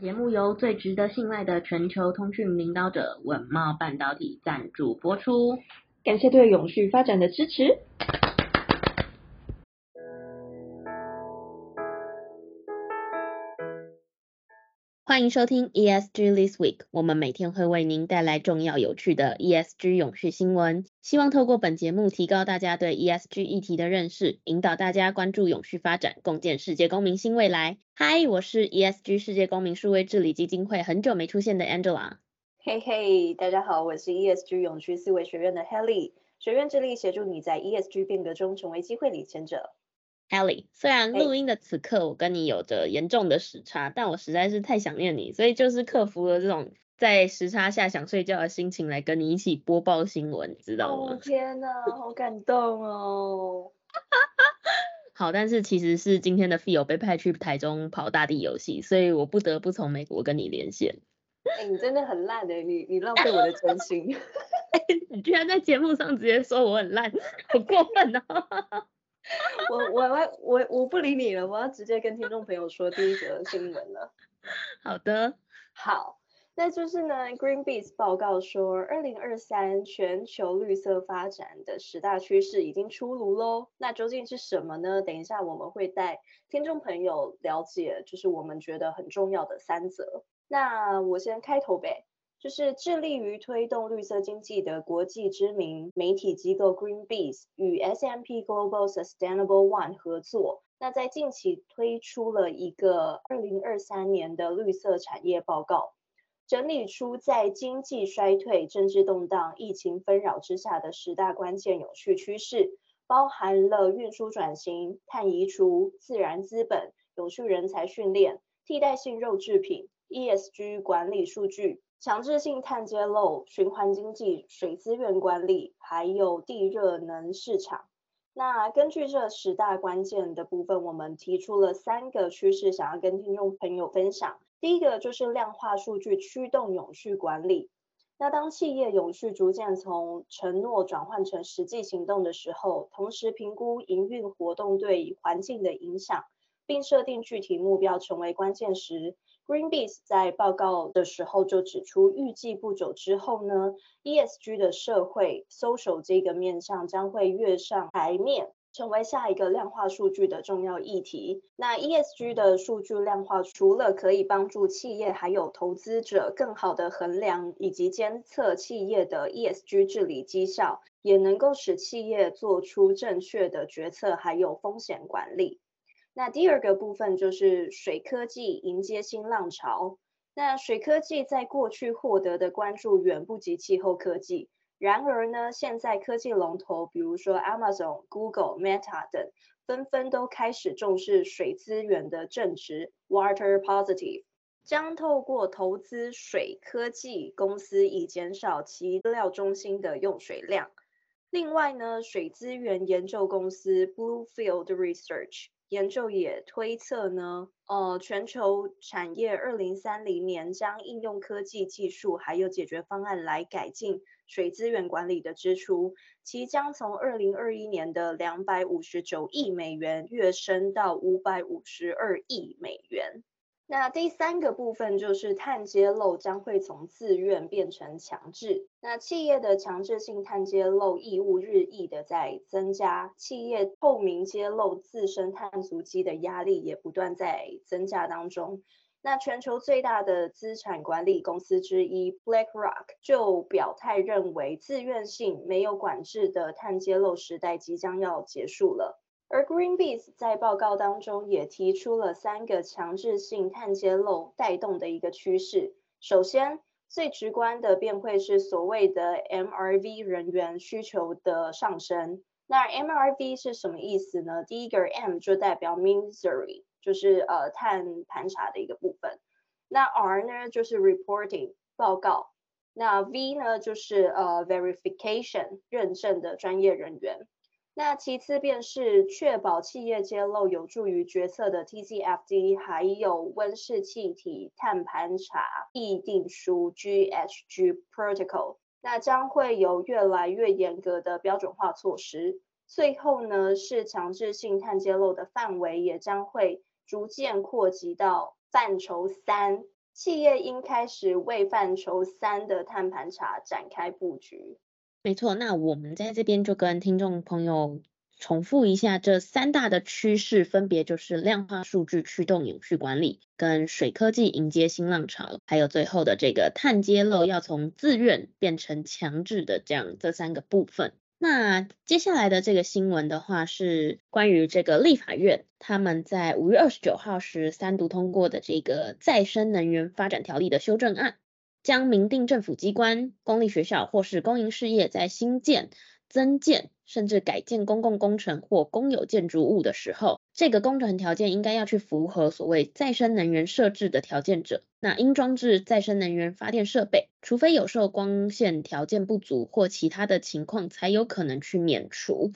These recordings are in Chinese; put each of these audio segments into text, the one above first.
节目由最值得信赖的全球通讯领导者稳贸半导体赞助播出，感谢对永续发展的支持。欢迎收听 ESG This Week，我们每天会为您带来重要有趣的 ESG 永续新闻，希望透过本节目提高大家对 ESG 议题的认识，引导大家关注永续发展，共建世界公民新未来。嗨，我是 ESG 世界公民数位治理基金会很久没出现的 Angela。嘿嘿，大家好，我是 ESG 永续思维学院的 Helly，学院致力协助你在 ESG 变革中成为机会领先者。Ellie，虽然录音的此刻我跟你有着严重的时差，但我实在是太想念你，所以就是克服了这种在时差下想睡觉的心情来跟你一起播报新闻，知道吗？哦天哪，好感动哦！好，但是其实是今天的 Phil 被派去台中跑大地游戏，所以我不得不从美国跟你连线。哎、欸，你真的很烂的，你你浪费我的真心。你居然在节目上直接说我很烂，好过分哦！我我我我我不理你了，我要直接跟听众朋友说第一则新闻了。好的，好，那就是呢，Greenpeace 报告说，二零二三全球绿色发展的十大趋势已经出炉喽。那究竟是什么呢？等一下我们会带听众朋友了解，就是我们觉得很重要的三则。那我先开头呗。就是致力于推动绿色经济的国际知名媒体机构 Greenpeace 与 S M P Global Sustainable One 合作，那在近期推出了一个二零二三年的绿色产业报告，整理出在经济衰退、政治动荡、疫情纷扰之下的十大关键有趣趋势，包含了运输转型、碳移除、自然资本、有趣人才训练、替代性肉制品、ESG 管理数据。强制性碳揭露、循环经济、水资源管理，还有地热能市场。那根据这十大关键的部分，我们提出了三个趋势，想要跟听众朋友分享。第一个就是量化数据驱动永续管理。那当企业永续逐渐从承诺转换成实际行动的时候，同时评估营运活动对环境的影响，并设定具体目标，成为关键时。Greenpeace 在报告的时候就指出，预计不久之后呢，ESG 的社会 social 这个面向将会跃上台面，成为下一个量化数据的重要议题。那 ESG 的数据量化，除了可以帮助企业还有投资者更好的衡量以及监测企业的 ESG 治理绩效，也能够使企业做出正确的决策，还有风险管理。那第二个部分就是水科技迎接新浪潮。那水科技在过去获得的关注远不及气候科技，然而呢，现在科技龙头，比如说 Amazon、Google、Meta 等，纷纷都开始重视水资源的正值 （Water Positive），将透过投资水科技公司以减少其资料中心的用水量。另外呢，水资源研究公司 Bluefield Research。研究也推测呢，呃，全球产业二零三零年将应用科技技术还有解决方案来改进水资源管理的支出，其将从二零二一年的两百五十九亿美元跃升到五百五十二亿美元。那第三个部分就是碳揭露将会从自愿变成强制。那企业的强制性碳揭露义务日益的在增加，企业透明揭露自身碳足迹的压力也不断在增加当中。那全球最大的资产管理公司之一 BlackRock 就表态认为，自愿性没有管制的碳揭露时代即将要结束了。而 Greenpeace 在报告当中也提出了三个强制性碳揭露带动的一个趋势。首先，最直观的便会是所谓的 MRV 人员需求的上升。那 MRV 是什么意思呢？第一个 M 就代表 Misery，就是呃碳盘查的一个部分。那 R 呢就是 Reporting 报告。那 V 呢就是呃 Verification 认证的专业人员。那其次便是确保企业揭露有助于决策的 TCFD，还有温室气体碳盘查议定书 GHG Protocol，那将会有越来越严格的标准化措施。最后呢，是强制性碳揭露的范围也将会逐渐扩及到范畴三。企业应开始为范畴三的碳盘查展开布局。没错，那我们在这边就跟听众朋友重复一下，这三大的趋势分别就是量化数据驱动永续管理，跟水科技迎接新浪潮，还有最后的这个碳揭露要从自愿变成强制的这样这三个部分。那接下来的这个新闻的话，是关于这个立法院他们在五月二十九号时三读通过的这个再生能源发展条例的修正案，将明定政府机关、公立学校或是公营事业在新建、增建甚至改建公共工程或公有建筑物的时候，这个工程条件应该要去符合所谓再生能源设置的条件者，那应装置再生能源发电设备，除非有受光线条件不足或其他的情况，才有可能去免除。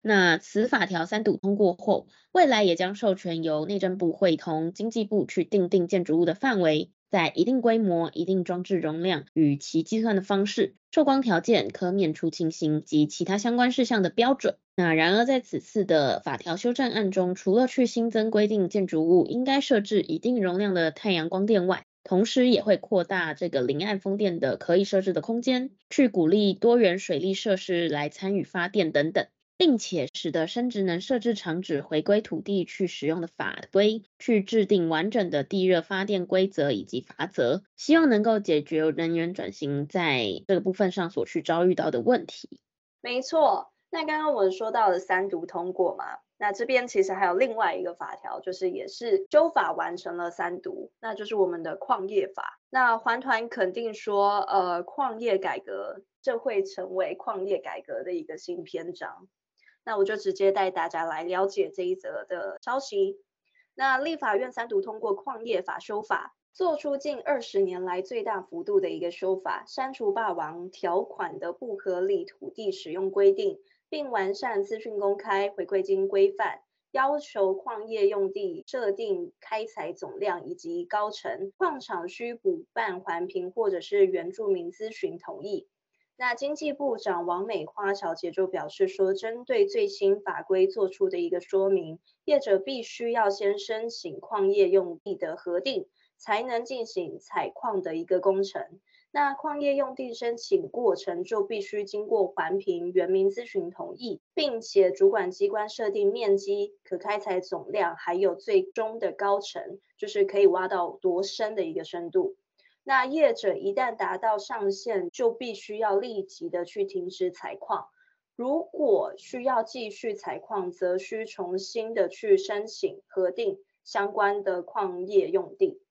那此法条三读通过后，未来也将授权由内政部会同经济部去订定建筑物的范围。在一定规模、一定装置容量与其计算的方式、受光条件、可免除情形及其他相关事项的标准。那然而在此次的法条修正案中，除了去新增规定建筑物应该设置一定容量的太阳光电外，同时也会扩大这个离岸风电的可以设置的空间，去鼓励多元水利设施来参与发电等等。并且使得生殖能设置厂址回归土地去使用的法规，去制定完整的地热发电规则以及法则，希望能够解决能源转型在这个部分上所去遭遇到的问题。没错，那刚刚我们说到了三读通过嘛，那这边其实还有另外一个法条，就是也是修法完成了三读，那就是我们的矿业法。那环团肯定说，呃，矿业改革这会成为矿业改革的一个新篇章。那我就直接带大家来了解这一则的消息。那立法院三读通过矿业法修法，做出近二十年来最大幅度的一个修法，删除霸王条款的不合理土地使用规定，并完善资讯公开回馈金规范，要求矿业用地设定开采总量以及高程，矿场需补办环评或者是原住民咨询同意。那经济部长王美花小姐就表示说，针对最新法规做出的一个说明，业者必须要先申请矿业用地的核定，才能进行采矿的一个工程。那矿业用地申请过程就必须经过环评、原民咨询同意，并且主管机关设定面积、可开采总量，还有最终的高程，就是可以挖到多深的一个深度。那业者一旦达到上限，就必须要立即的去停止采矿。如果需要继续采矿，则需重新的去申请核定相关的矿业用地。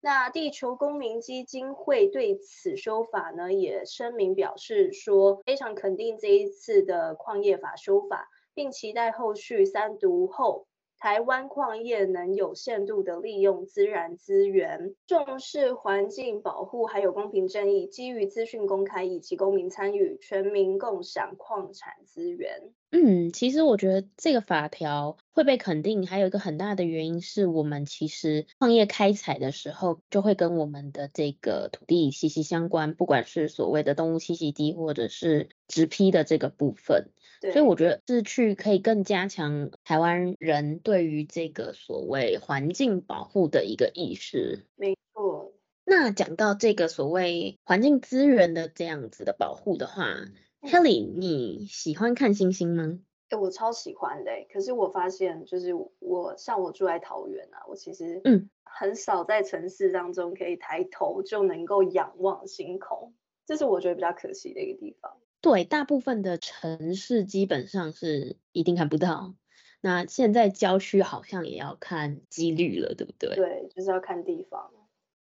那地球公民基金会对此修法呢，也声明表示说，非常肯定这一次的矿业法修法，并期待后续三读后。台湾矿业能有限度的利用自然资源，重视环境保护，还有公平正义，基于资讯公开以及公民参与，全民共享矿产资源。嗯，其实我觉得这个法条会被肯定，还有一个很大的原因是我们其实矿业开采的时候，就会跟我们的这个土地息息相关，不管是所谓的动物栖息地，或者是植批的这个部分。所以我觉得是去可以更加强台湾人对于这个所谓环境保护的一个意识。没错。那讲到这个所谓环境资源的这样子的保护的话，嗯，Kelly，你喜欢看星星吗？欸，我超喜欢的。可是我发现，就是我像我住在桃园啊，我其实嗯很少在城市当中可以抬头就能够仰望星空，这是我觉得比较可惜的一个地方。对，大部分的城市基本上是一定看不到。那现在郊区好像也要看几率了，对不对？对，就是要看地方。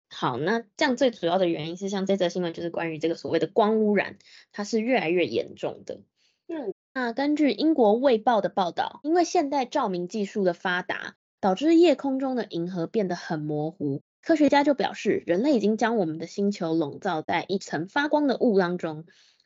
好，那这样最主要的原因是，像这则新闻就是关于这个所谓的光污染，它是越来越严重的。嗯，那根据英国卫报的报道，因为现代照明技术的发达，导致夜空中的银河变得很模糊。科学家就表示，人类已经将我们的星球笼罩在一层发光的雾当中。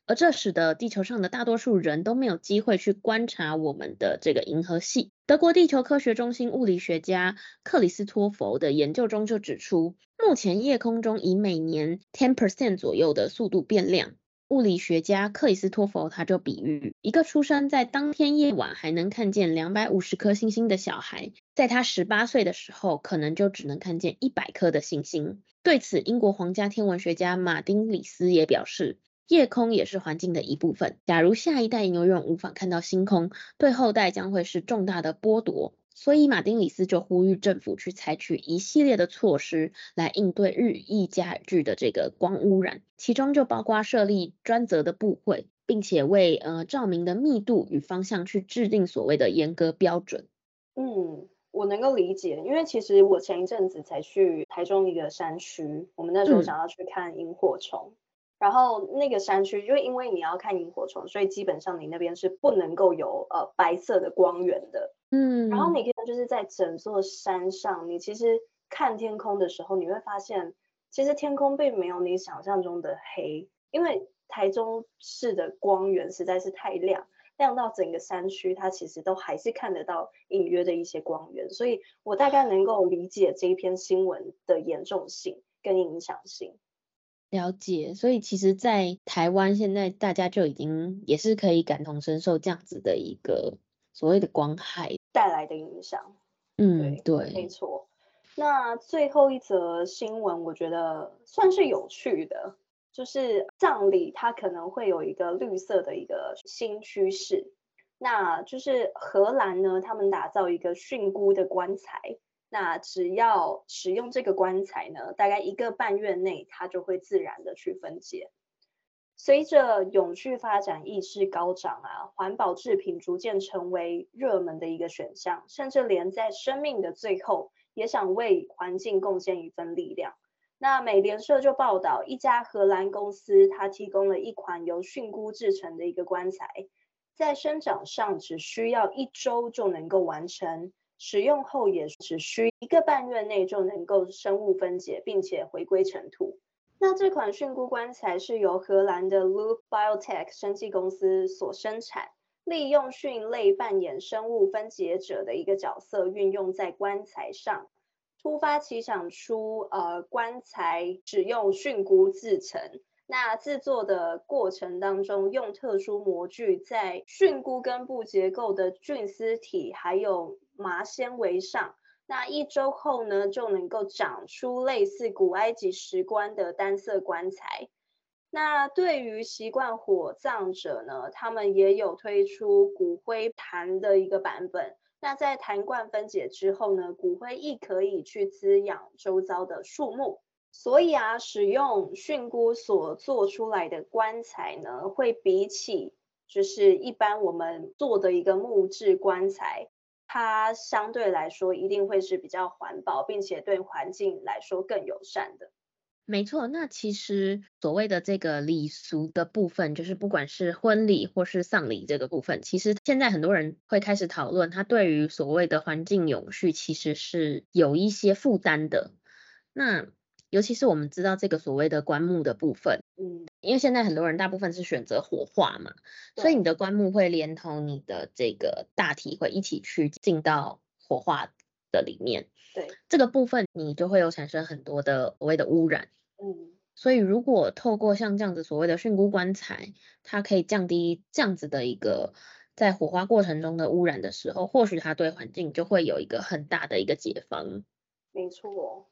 而这使得地球上的大多数人都没有机会去观察我们的这个银河系。德国地球科学中心物理学家克里斯托弗的研究中就指出，目前夜空中以每年10%左右的速度变亮，物理学家克里斯托弗他就比喻，一个出生在当天夜晚还能看见两百五十颗星星的小孩，在他十八岁的时候，可能就只能看见一百颗的星星。对此，英国皇家天文学家马丁里斯也表示，夜空也是环境的一部分。假如下一代永远无法看到星空，对后代将会是重大的剥夺。所以，马丁里斯就呼吁政府去采取一系列的措施来应对日益加剧的这个光污染，其中就包括设立专责的部会，并且为呃照明的密度与方向去制定所谓的严格标准。嗯，我能够理解，因为其实我前一阵子才去台中一个山区，我们那时候想要去看萤火虫。嗯然后那个山区，就因为你要看萤火虫，所以基本上你那边是不能够有呃白色的光源的。嗯。然后你可以就是在整座山上，你其实看天空的时候，你会发现，其实天空并没有你想象中的黑，因为台中市的光源实在是太亮，亮到整个山区它其实都还是看得到隐约的一些光源，所以我大概能够理解这一篇新闻的严重性跟影响性。了解，所以其实，在台湾现在大家就已经也是可以感同身受这样子的一个所谓的光害带来的影响。嗯，对，没错。那最后一则新闻，我觉得算是有趣的，就是葬礼它可能会有一个绿色的一个新趋势，那就是荷兰呢，他们打造一个蕈菇的棺材。那只要使用这个棺材呢，大概一个半月内，它就会自然的去分解。随着永续发展意识高涨啊，环保制品逐渐成为热门的一个选项，甚至连在生命的最后，也想为环境贡献一份力量。那美联社就报道，一家荷兰公司，它提供了一款由蕈菇制成的一个棺材，在生长上只需要一周就能够完成。使用后也只需一个半月内就能够生物分解，并且回归尘土。那这款蕈菇棺材是由荷兰的 Loop Biotech 生技公司所生产，利用蕈类扮演生物分解者的一个角色，运用在棺材上，突发奇想出呃棺材使用蕈菇制成。那制作的过程当中，用特殊模具在蕈菇根部结构的菌丝体还有麻纤维上，那一周后呢，就能够长出类似古埃及石棺的单色棺材。那对于习惯火葬者呢，他们也有推出骨灰坛的一个版本。那在坛罐分解之后呢，骨灰亦可以去滋养周遭的树木。所以啊，使用蕈菇所做出来的棺材呢，会比起就是一般我们做的一个木质棺材，它相对来说一定会是比较环保，并且对环境来说更友善的。没错，那其实所谓的这个礼俗的部分，就是不管是婚礼或是丧礼这个部分，其实现在很多人会开始讨论，它对于所谓的环境永续其实是有一些负担的。那尤其是我们知道这个所谓的棺木的部分，嗯，因为现在很多人大部分是选择火化嘛，所以你的棺木会连同你的这个大体会一起去进到火化的里面，对，这个部分你就会有产生很多的所谓的污染，嗯，所以如果透过像这样子所谓的蕈菇棺材，它可以降低这样子的一个在火化过程中的污染的时候，或许它对环境就会有一个很大的一个解放，没错。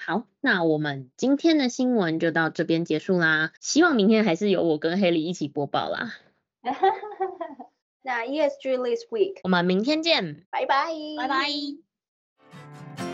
好，那我们今天的新闻就到这边结束啦。希望明天还是由我跟 Haley 一起播报啦。那 ESG This Week，我们明天见，拜拜，拜拜。